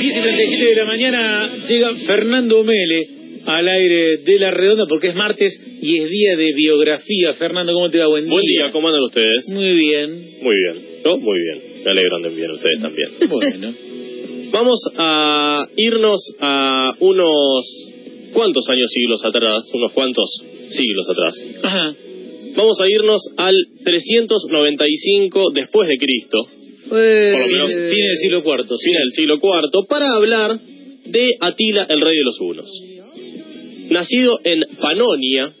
10 y 37 de la mañana llega Fernando Mele al aire de la redonda porque es martes y es día de biografía. Fernando, ¿cómo te va? Buen día. Buen día, ¿cómo andan ustedes? Muy bien. Muy bien. ¿Yo? Muy bien. Me alegro anden bien ustedes también. Bueno. Vamos a irnos a unos cuantos años, siglos atrás, unos cuantos siglos atrás. Ajá. Vamos a irnos al 395 después de Cristo, Por lo menos- Fin del siglo IV. del siglo IV, para hablar de Atila, el rey de los hunos. Nacido en Panonia,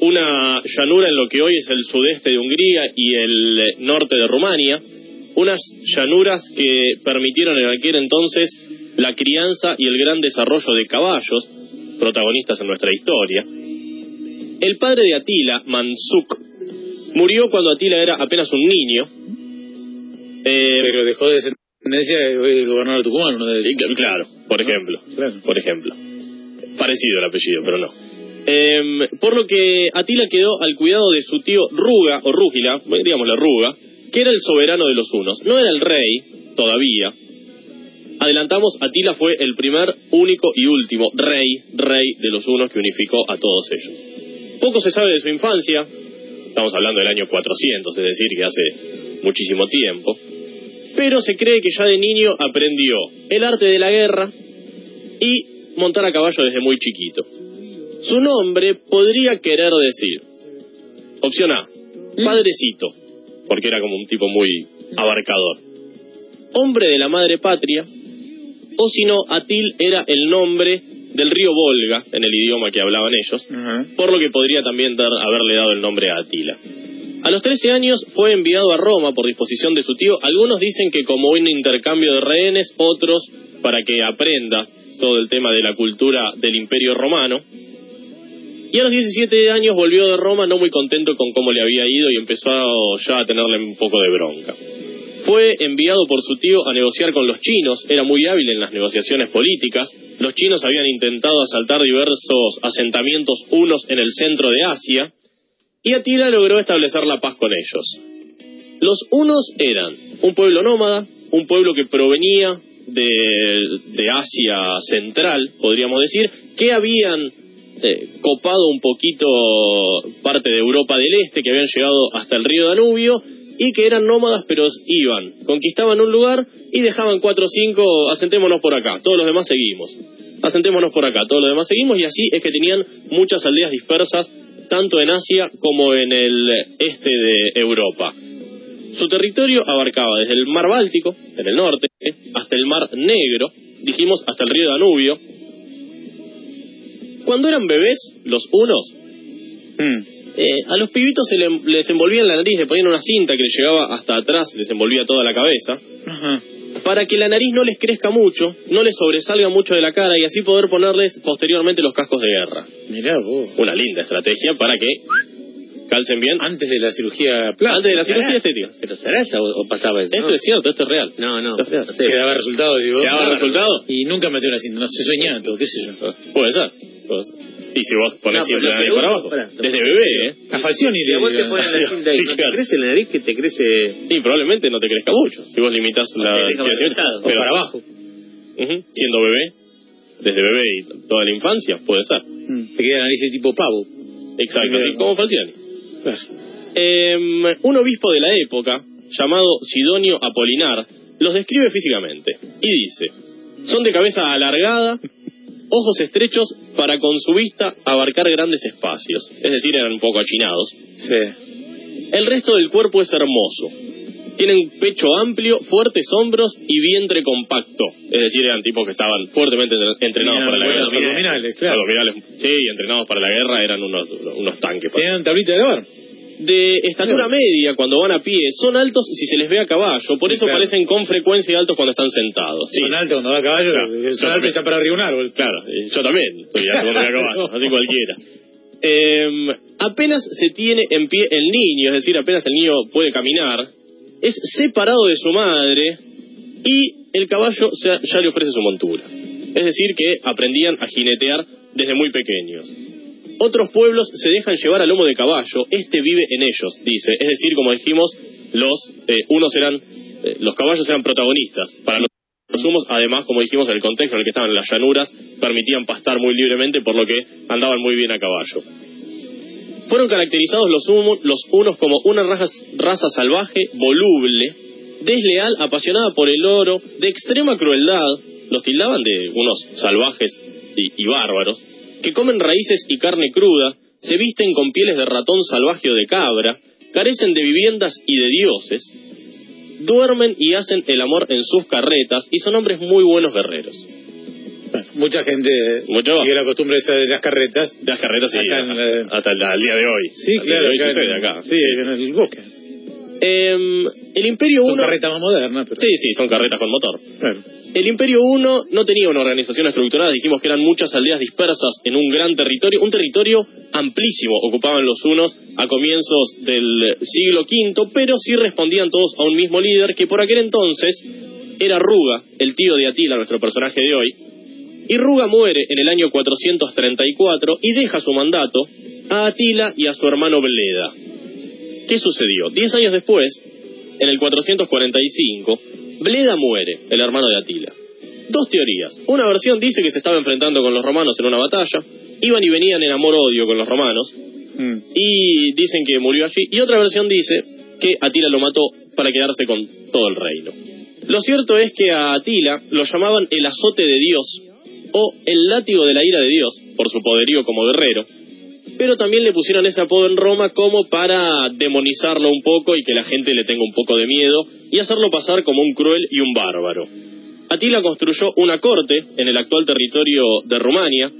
una llanura en lo que hoy es el sudeste de Hungría y el eh, norte de Rumania, unas llanuras que permitieron en aquel entonces la crianza y el gran desarrollo de caballos, protagonistas en nuestra historia. El padre de Atila, Mansuk, murió cuando Atila era apenas un niño. Eh, Pero dejó de ser tendencia el gobernador de Tucumán. uno de- y cl- Claro, por ejemplo. Claro. Por ejemplo. Parecido el apellido, pero no. Em, por lo que Atila quedó al cuidado de su tío Ruga, o Rúgila, digamos la Ruga, que era el soberano de los hunos. No era el rey, todavía. Adelantamos, Atila fue el primer, único y último rey, rey de los hunos que unificó a todos ellos. Poco se sabe de su infancia, estamos hablando del año 400, es decir, que hace muchísimo tiempo pero se cree que ya de niño aprendió el arte de la guerra y montar a caballo desde muy chiquito. Su nombre podría querer decir, opción A, padrecito, porque era como un tipo muy abarcador, hombre de la madre patria, o si no, Atil era el nombre del río Volga, en el idioma que hablaban ellos, por lo que podría también dar- haberle dado el nombre a Atila. A los 13 años fue enviado a Roma por disposición de su tío. Algunos dicen que como un intercambio de rehenes, otros para que aprenda todo el tema de la cultura del imperio romano. Y a los 17 años volvió de Roma no muy contento con cómo le había ido y empezó ya a tenerle un poco de bronca. Fue enviado por su tío a negociar con los chinos, era muy hábil en las negociaciones políticas. Los chinos habían intentado asaltar diversos asentamientos unos en el centro de Asia y Atila logró establecer la paz con ellos. Los unos eran un pueblo nómada, un pueblo que provenía de, de Asia Central, podríamos decir, que habían eh, copado un poquito parte de Europa del Este, que habían llegado hasta el río Danubio y que eran nómadas, pero iban, conquistaban un lugar y dejaban cuatro o cinco, asentémonos por acá, todos los demás seguimos. Asentémonos por acá, todos los demás seguimos y así es que tenían muchas aldeas dispersas tanto en Asia como en el este de Europa. Su territorio abarcaba desde el mar Báltico, en el norte, hasta el mar Negro, dijimos hasta el río Danubio. Cuando eran bebés, los unos, Mm. eh, a los pibitos se le- les envolvía en la nariz, le ponían una cinta que les llegaba hasta atrás, les envolvía toda la cabeza, Ajá. Para que la nariz no les crezca mucho, no les sobresalga mucho de la cara y así poder ponerles posteriormente los cascos de guerra. Mirá vos. Una linda estrategia para que calcen bien Antes de la cirugía plástica. antes de la cirugía estética. ¿Pero será eso o, o pasaba eso? Esto es cierto, esto es real. No, no. Es real. no sé. Que daba resultado, digo. ¿Que daba resultado? Y nunca metió una cinta, no sé, soñando, qué sé yo. Puede ser. puede ser. Y si vos pones No, siempre pero la nariz para abajo. Desde bebé, ¿eh? A Falcioni Si a vos te la cinta y no te crece la nariz, que te crece... Y probablemente no te crezca mucho. Si vos limitas la te deja creatividad. resultado. O para abajo. Siendo bebé, desde bebé y toda la infancia, puede ser. Mm. Te queda la nariz de tipo pavo. Exacto, como Falciani. Claro. Em, un obispo de la época, llamado Sidonio Apolinar, los describe físicamente y dice, son de cabeza alargada, ojos estrechos para con su vista abarcar grandes espacios, es decir, eran un poco achinados. Sí. El resto del cuerpo es hermoso. Tienen pecho amplio, fuertes hombros y vientre compacto. Es decir, eran tipos que estaban fuertemente entre- entrenados para la guerra. abdominales, claro. Abdominales, sí, entrenados para la guerra eran unos, unos tanques. Tenían tablita de lavar. De estatura media cuando van a pie, son altos si se les ve a caballo, por eso Claro. parecen con frecuencia altos cuando están sentados. Sí, Son altos cuando va a caballo, Claro. son Yo altos también. y están para arriba un árbol. claro, yo también estoy alto cuando voy a caballo, así cualquiera. Eh, apenas se tiene en pie el niño, es decir, apenas el niño puede caminar, es separado de su madre y el caballo ya, ya le ofrece su montura. Es decir, que aprendían a jinetear desde muy pequeños. Otros pueblos se dejan llevar a lomo de caballo, este vive en ellos, dice. Es decir, como dijimos, los eh, unos eran, eh, los caballos eran protagonistas para los humos, además, como dijimos, el contexto en el que estaban las llanuras permitían pastar muy libremente, por lo que andaban muy bien a caballo. Fueron caracterizados los, humo- los unos como una raza, raza salvaje, voluble, desleal, apasionada por el oro, de extrema crueldad, los tildaban de unos salvajes y bárbaros, que comen raíces y carne cruda, se visten con pieles de ratón salvaje o de cabra, carecen de viviendas y de dioses, duermen y hacen el amor en sus carretas y son hombres muy buenos guerreros. Bueno, mucha gente Mucho. sigue la costumbre esa de las carretas. De las carretas sí, Acá en, hasta el, al día de hoy. Sí, claro. hoy acá acá. Sí, en el bosque. Em, el Imperio Son 1... carretas más modernas, pero... Sí, sí, son carretas con motor. El Imperio I no tenía una organización estructurada, dijimos que eran muchas aldeas dispersas en un gran territorio, un territorio amplísimo ocupaban los unos a comienzos del siglo V, pero sí respondían todos a un mismo líder que por aquel entonces era Ruga, el tío de Atila, nuestro personaje de hoy, y Ruga muere en el año 434 y deja su mandato a Atila y a su hermano Bleda. ¿Qué sucedió? Diez años después, en el 445, Bleda muere, el hermano de Atila. Dos teorías. Una versión dice que se estaba enfrentando con los romanos en una batalla, iban y venían en amor-odio con los romanos, Mm. y dicen que murió allí. Y otra versión dice que Atila lo mató para quedarse con todo el reino. Lo cierto es que a Atila lo llamaban el azote de Dios o el látigo de la ira de Dios por su poderío como guerrero. Pero también le pusieron ese apodo en Roma como para demonizarlo un poco y que la gente le tenga un poco de miedo y hacerlo pasar como un cruel y un bárbaro. Atila construyó una corte en el actual territorio de Rumania.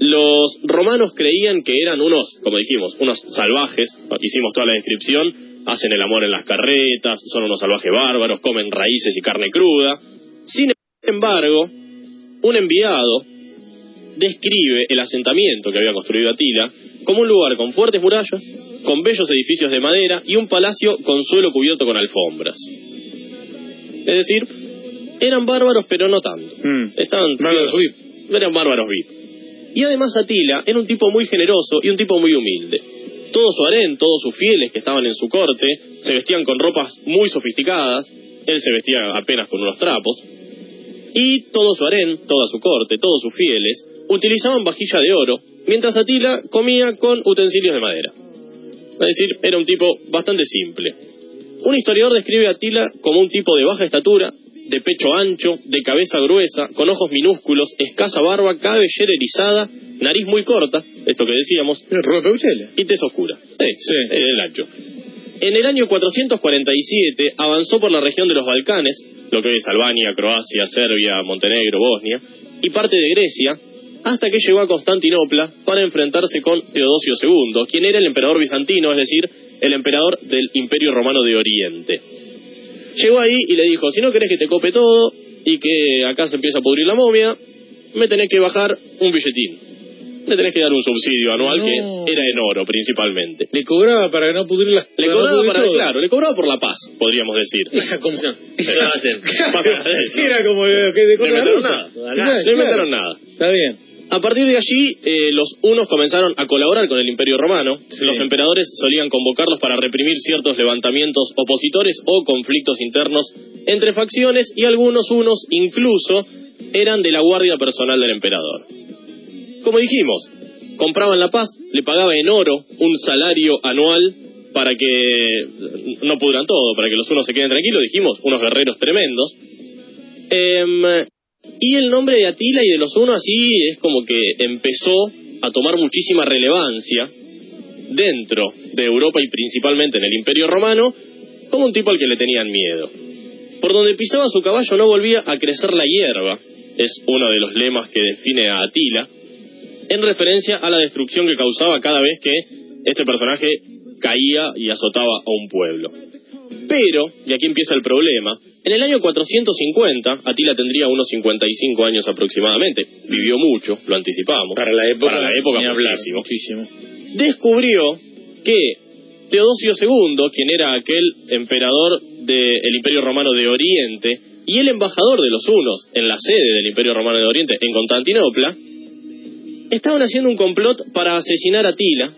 Los romanos creían que eran unos, como dijimos, unos salvajes. Hicimos toda la descripción. Hacen el amor en las carretas, son unos salvajes bárbaros, comen raíces y carne cruda. Sin embargo, un enviado describe el asentamiento que había construido Atila como un lugar con fuertes murallas, con bellos edificios de madera y un palacio con suelo cubierto con alfombras. Es decir, eran bárbaros pero no tanto. Mm. Estaban Bárbaros eran bárbaros VIP. Y además Atila era un tipo muy generoso y un tipo muy humilde. Todo su harén, todos sus fieles que estaban en su corte, se vestían con ropas muy sofisticadas, él se vestía apenas con unos trapos, y todo su harén, toda su corte, todos sus fieles, utilizaban vajilla de oro, mientras Atila comía con utensilios de madera. Es decir, era un tipo bastante simple. Un historiador describe a Atila como un tipo de baja estatura, de pecho ancho, de cabeza gruesa, con ojos minúsculos, escasa barba, cabellera erizada, nariz muy corta, esto que decíamos, y tez oscura. Sí, Sí. el ancho. En el año 447 avanzó por la región de los Balcanes, lo que es Albania, Croacia, Serbia, Montenegro, Bosnia, y parte de Grecia, hasta que llegó a Constantinopla para enfrentarse con Teodosio II, quien era el emperador bizantino, es decir, el emperador del Imperio Romano de Oriente. Llegó ahí y le dijo, si no querés que te cope todo y que acá se empieza a pudrir la momia, me tenés que bajar un billetín. Me tenés que dar un subsidio anual No. que era en oro principalmente. Le cobraba para no pudrir las Le no cobraba pudrir para, todo. claro, le cobraba por la paz, podríamos decir. Era como... Que de No inventaron nada. Claro, No inventaron nada. Está bien. A partir de allí, eh, los unos comenzaron a colaborar con el Imperio Romano. Sí. Los emperadores solían convocarlos para reprimir ciertos levantamientos opositores o conflictos internos entre facciones y algunos unos incluso eran de la guardia personal del emperador. Como dijimos, compraban la paz, le pagaba en oro un salario anual para que no pudran todo, para que los unos se queden tranquilos, dijimos, unos guerreros tremendos. Em, y el nombre de Atila y de los unos así es como que empezó a tomar muchísima relevancia dentro de Europa y principalmente en el Imperio Romano como un tipo al que le tenían miedo. Por donde pisaba su caballo no volvía a crecer la hierba, es uno de los lemas que define a Atila, en referencia a la destrucción que causaba cada vez que este personaje caía y azotaba a un pueblo. Pero, y aquí empieza el problema, en el año 450, Atila tendría unos 55 años aproximadamente, vivió mucho, lo anticipamos, Para la época. Para la época muchísimo. muchísimo. descubrió que Teodosio II, quien era aquel emperador del Imperio Romano de Oriente y el embajador de los hunos en la sede del Imperio Romano de Oriente en Constantinopla, estaban haciendo un complot para asesinar a Atila,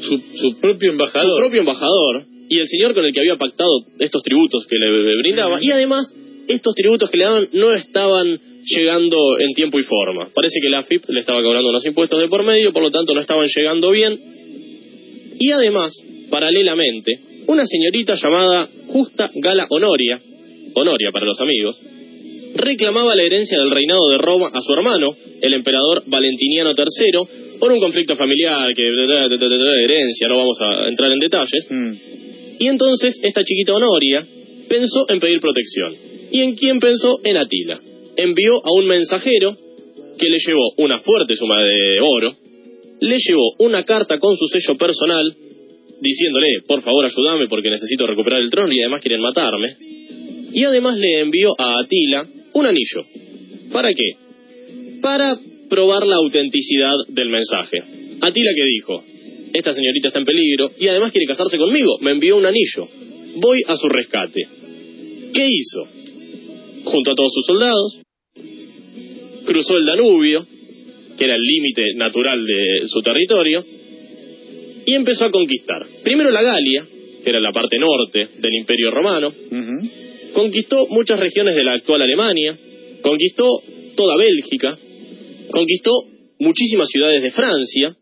Su, su propio su embajador. propio embajador, y el señor con el que había pactado estos tributos que le brindaba, y además estos tributos que le daban no estaban llegando en tiempo y forma. Parece que la AFIP le estaba cobrando unos impuestos de por medio, por lo tanto no estaban llegando bien. Y además, paralelamente, una señorita llamada Justa Gala Honoria, Honoria para los amigos, reclamaba la herencia del reinado de Roma a su hermano, el emperador Valentiniano III, por un conflicto familiar, que herencia, no vamos a entrar en detalles. Mm. Y entonces esta chiquita Honoria pensó en pedir protección. ¿Y en quién pensó? En Atila. Envió a un mensajero que le llevó una fuerte suma de oro, le llevó una carta con su sello personal, diciéndole, por favor ayúdame porque necesito recuperar el trono y además quieren matarme. Y además le envió a Atila un anillo. ¿Para qué? Para probar la autenticidad del mensaje. Atila que dijo, esta señorita está en peligro y además quiere casarse conmigo, me envió un anillo. Voy a su rescate. ¿Qué hizo? Junto a todos sus soldados, cruzó el Danubio, que era el límite natural de su territorio, y empezó a conquistar. Primero la Galia, que era la parte norte del Imperio Romano, conquistó muchas regiones de la actual Alemania, conquistó toda Bélgica, conquistó muchísimas ciudades de Francia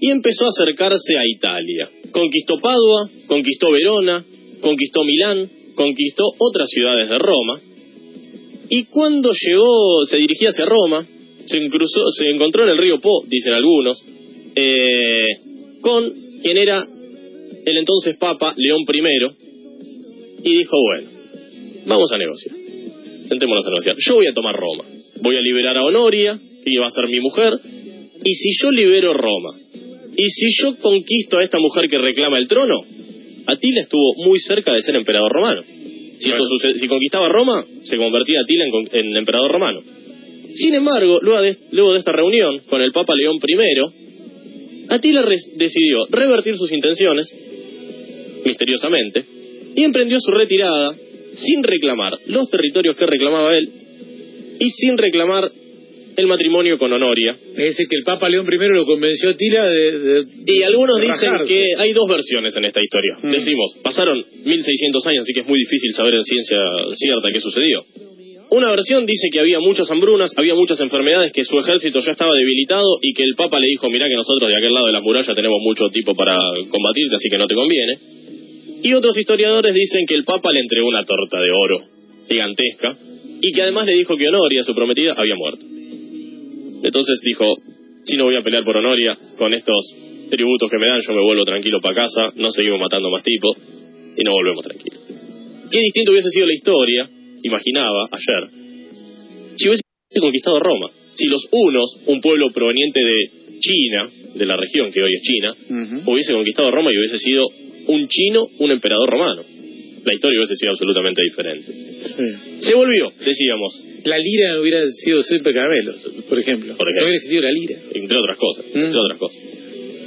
y empezó a acercarse a Italia. Conquistó Padua, conquistó Verona, conquistó Milán, conquistó otras ciudades de Roma. Y cuando llegó, se dirigía hacia Roma, se, cruzó- se encontró en el río Po, dicen algunos, eh, con quien era el entonces Papa León I, y dijo, bueno, vamos a negociar. Sentémonos a negociar. Yo voy a tomar Roma. Voy a liberar a Honoria, que iba a ser mi mujer. Y si yo libero Roma, y si yo conquisto a esta mujer que reclama el trono, Atila estuvo muy cerca de ser emperador romano. Si, Claro. conquistaba Roma, se convertía Atila en, en emperador romano. Sin embargo, luego de, luego de esta reunión con el Papa León I, Atila decidió revertir sus intenciones, misteriosamente, y emprendió su retirada sin reclamar los territorios que reclamaba él y sin reclamar el matrimonio con Honoria. Es decir, que el Papa León I lo convenció a Tila de. de- Y algunos de dicen que hay dos versiones en esta historia. Mm. Decimos, pasaron 1600 años, así que es muy difícil saber en ciencia cierta qué sucedió. Una versión dice que había muchas hambrunas, había muchas enfermedades, que su ejército ya estaba debilitado y que el Papa le dijo, mirá que nosotros de aquel lado de la muralla tenemos mucho tipo para combatirte, así que no te conviene. Y otros historiadores dicen que el Papa le entregó una torta de oro gigantesca y que además le dijo que Honoria, su prometida, había muerto. Entonces dijo, si no voy a pelear por Honoria, con estos tributos que me dan, yo me vuelvo tranquilo para casa, no seguimos matando más tipos y no volvemos tranquilos. Qué distinto hubiese sido la historia, imaginaba ayer, si hubiese conquistado Roma. Si los unos, un pueblo proveniente de China, de la región que hoy es China, hubiese conquistado Roma y hubiese sido un chino, un emperador romano. La historia hubiese sido absolutamente diferente. Sí. Se volvió, decíamos, La lira hubiera sido siempre caramelos, por ejemplo. Por ejemplo. No hubiera existido la lira. entre otras cosas, Mm. entre otras cosas.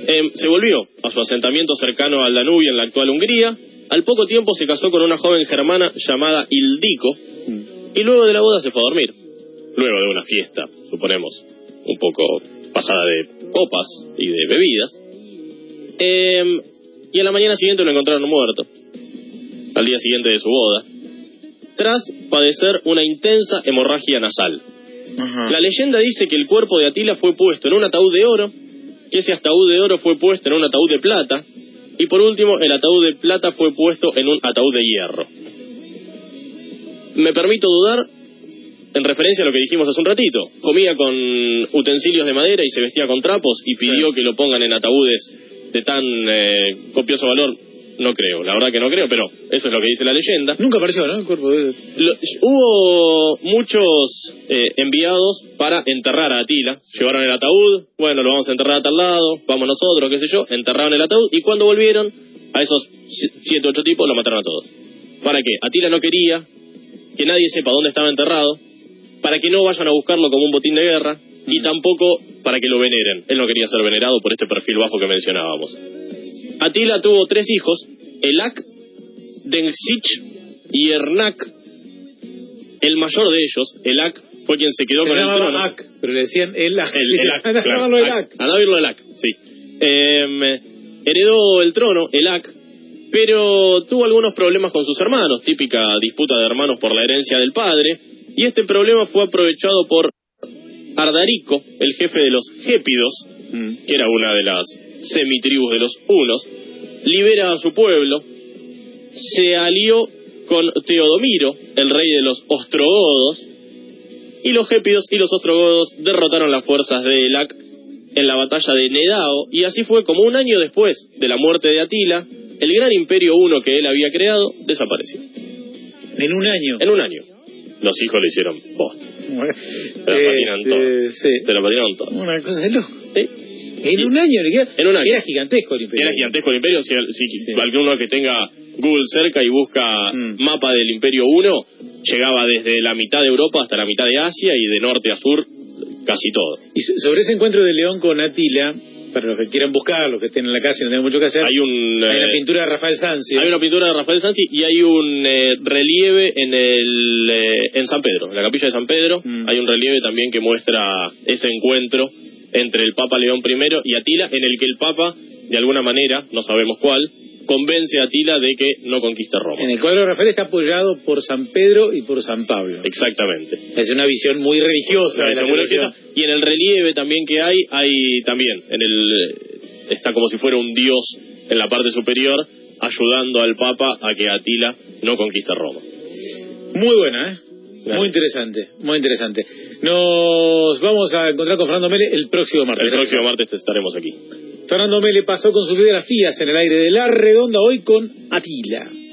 Em, se volvió a su asentamiento cercano al Danubio en la actual Hungría. Al poco tiempo se casó con una joven germana llamada Ildico Mm. y luego de la boda se fue a dormir. Luego de una fiesta, suponemos, un poco pasada de copas y de bebidas. Em, y a la mañana siguiente lo encontraron muerto, al día siguiente de su boda, tras padecer una intensa hemorragia nasal. Ajá. La leyenda dice que el cuerpo de Atila fue puesto en un ataúd de oro, que ese ataúd de oro fue puesto en un ataúd de plata, y por último el ataúd de plata fue puesto en un ataúd de hierro. Me permito dudar en referencia a lo que dijimos hace un ratito. Comía con utensilios de madera y se vestía con trapos y pidió Sí. que lo pongan en ataúdes de tan eh, copioso valor. No creo, la verdad que no creo, pero eso es lo que dice la leyenda. Nunca apareció, ¿no? El cuerpo de. Lo- hubo muchos eh, enviados para enterrar a Atila. Llevaron el ataúd, bueno, lo vamos a enterrar a tal lado, vamos nosotros, qué sé yo, enterraron el ataúd y cuando volvieron, a esos si- siete, ocho tipos lo mataron a todos. ¿Para qué? Atila no quería que nadie sepa dónde estaba enterrado, para que no vayan a buscarlo como un botín de guerra y tampoco para que lo veneren. Él no quería ser venerado por este perfil bajo que mencionábamos. Atila tuvo tres hijos, Elak, Densich y Ernak. El mayor de ellos, Elak, fue quien se quedó Se con el trono. Ak, pero le decían el Ak. El, el Ak, Anda a claro. llamarlo el Ak. Ak. Andá a oírlo del Ak, sí. Em, heredó el trono, el Ak, pero tuvo algunos problemas con sus hermanos, típica disputa de hermanos por la herencia del padre, y este problema fue aprovechado por Ardarico, el jefe de los Gépidos, Mm. que era una de las semitribus de los Hunos, libera a su pueblo, se alió con Teodomiro, el rey de los Ostrogodos, y los Gépidos y los Ostrogodos derrotaron las fuerzas de Elac en la batalla de Nedao, y así fue como un año después de la muerte de Atila, el gran imperio uno que él había creado desapareció. En un año. En un año. Los hijos le hicieron bosta. La Eh, todo. sí. Se la patinaron todo. Una cosa de loco. Sí. En un año le queda. En un año. Era gigantesco el imperio. Era gigantesco el imperio. Si, si Sí. alguno que tenga Google cerca y busca Mm. mapa del Imperio 1, llegaba desde la mitad de Europa hasta la mitad de Asia y de norte a sur casi todo. Y so- sobre ese encuentro de León con Atila, para los que quieran buscar, los que estén en la casa y no tengan mucho que hacer, Hay un hay una eh, pintura de Rafael Sanzio. hay una pintura de Rafael Santi y hay un eh, relieve en el eh, en San Pedro, en la capilla de San Pedro, Mm. hay un relieve también que muestra ese encuentro entre el Papa León I y Atila, en el que el Papa, de alguna manera, no sabemos cuál, convence a Atila de que no conquista Roma. En el cuadro de Rafael está apoyado por San Pedro y por San Pablo. Exactamente. Es una visión muy religiosa. de la Muy situación. religiosa. Y en el relieve también que hay, hay también, en el está como si fuera un dios en la parte superior, ayudando al Papa a que Atila no conquista Roma. Muy buena, ¿eh? Muy interesante, muy interesante. Nos vamos a encontrar con Fernando Mele el próximo martes. El próximo martes estaremos aquí. Fernando Mele pasó con sus biografías en el aire de la redonda hoy con Atila.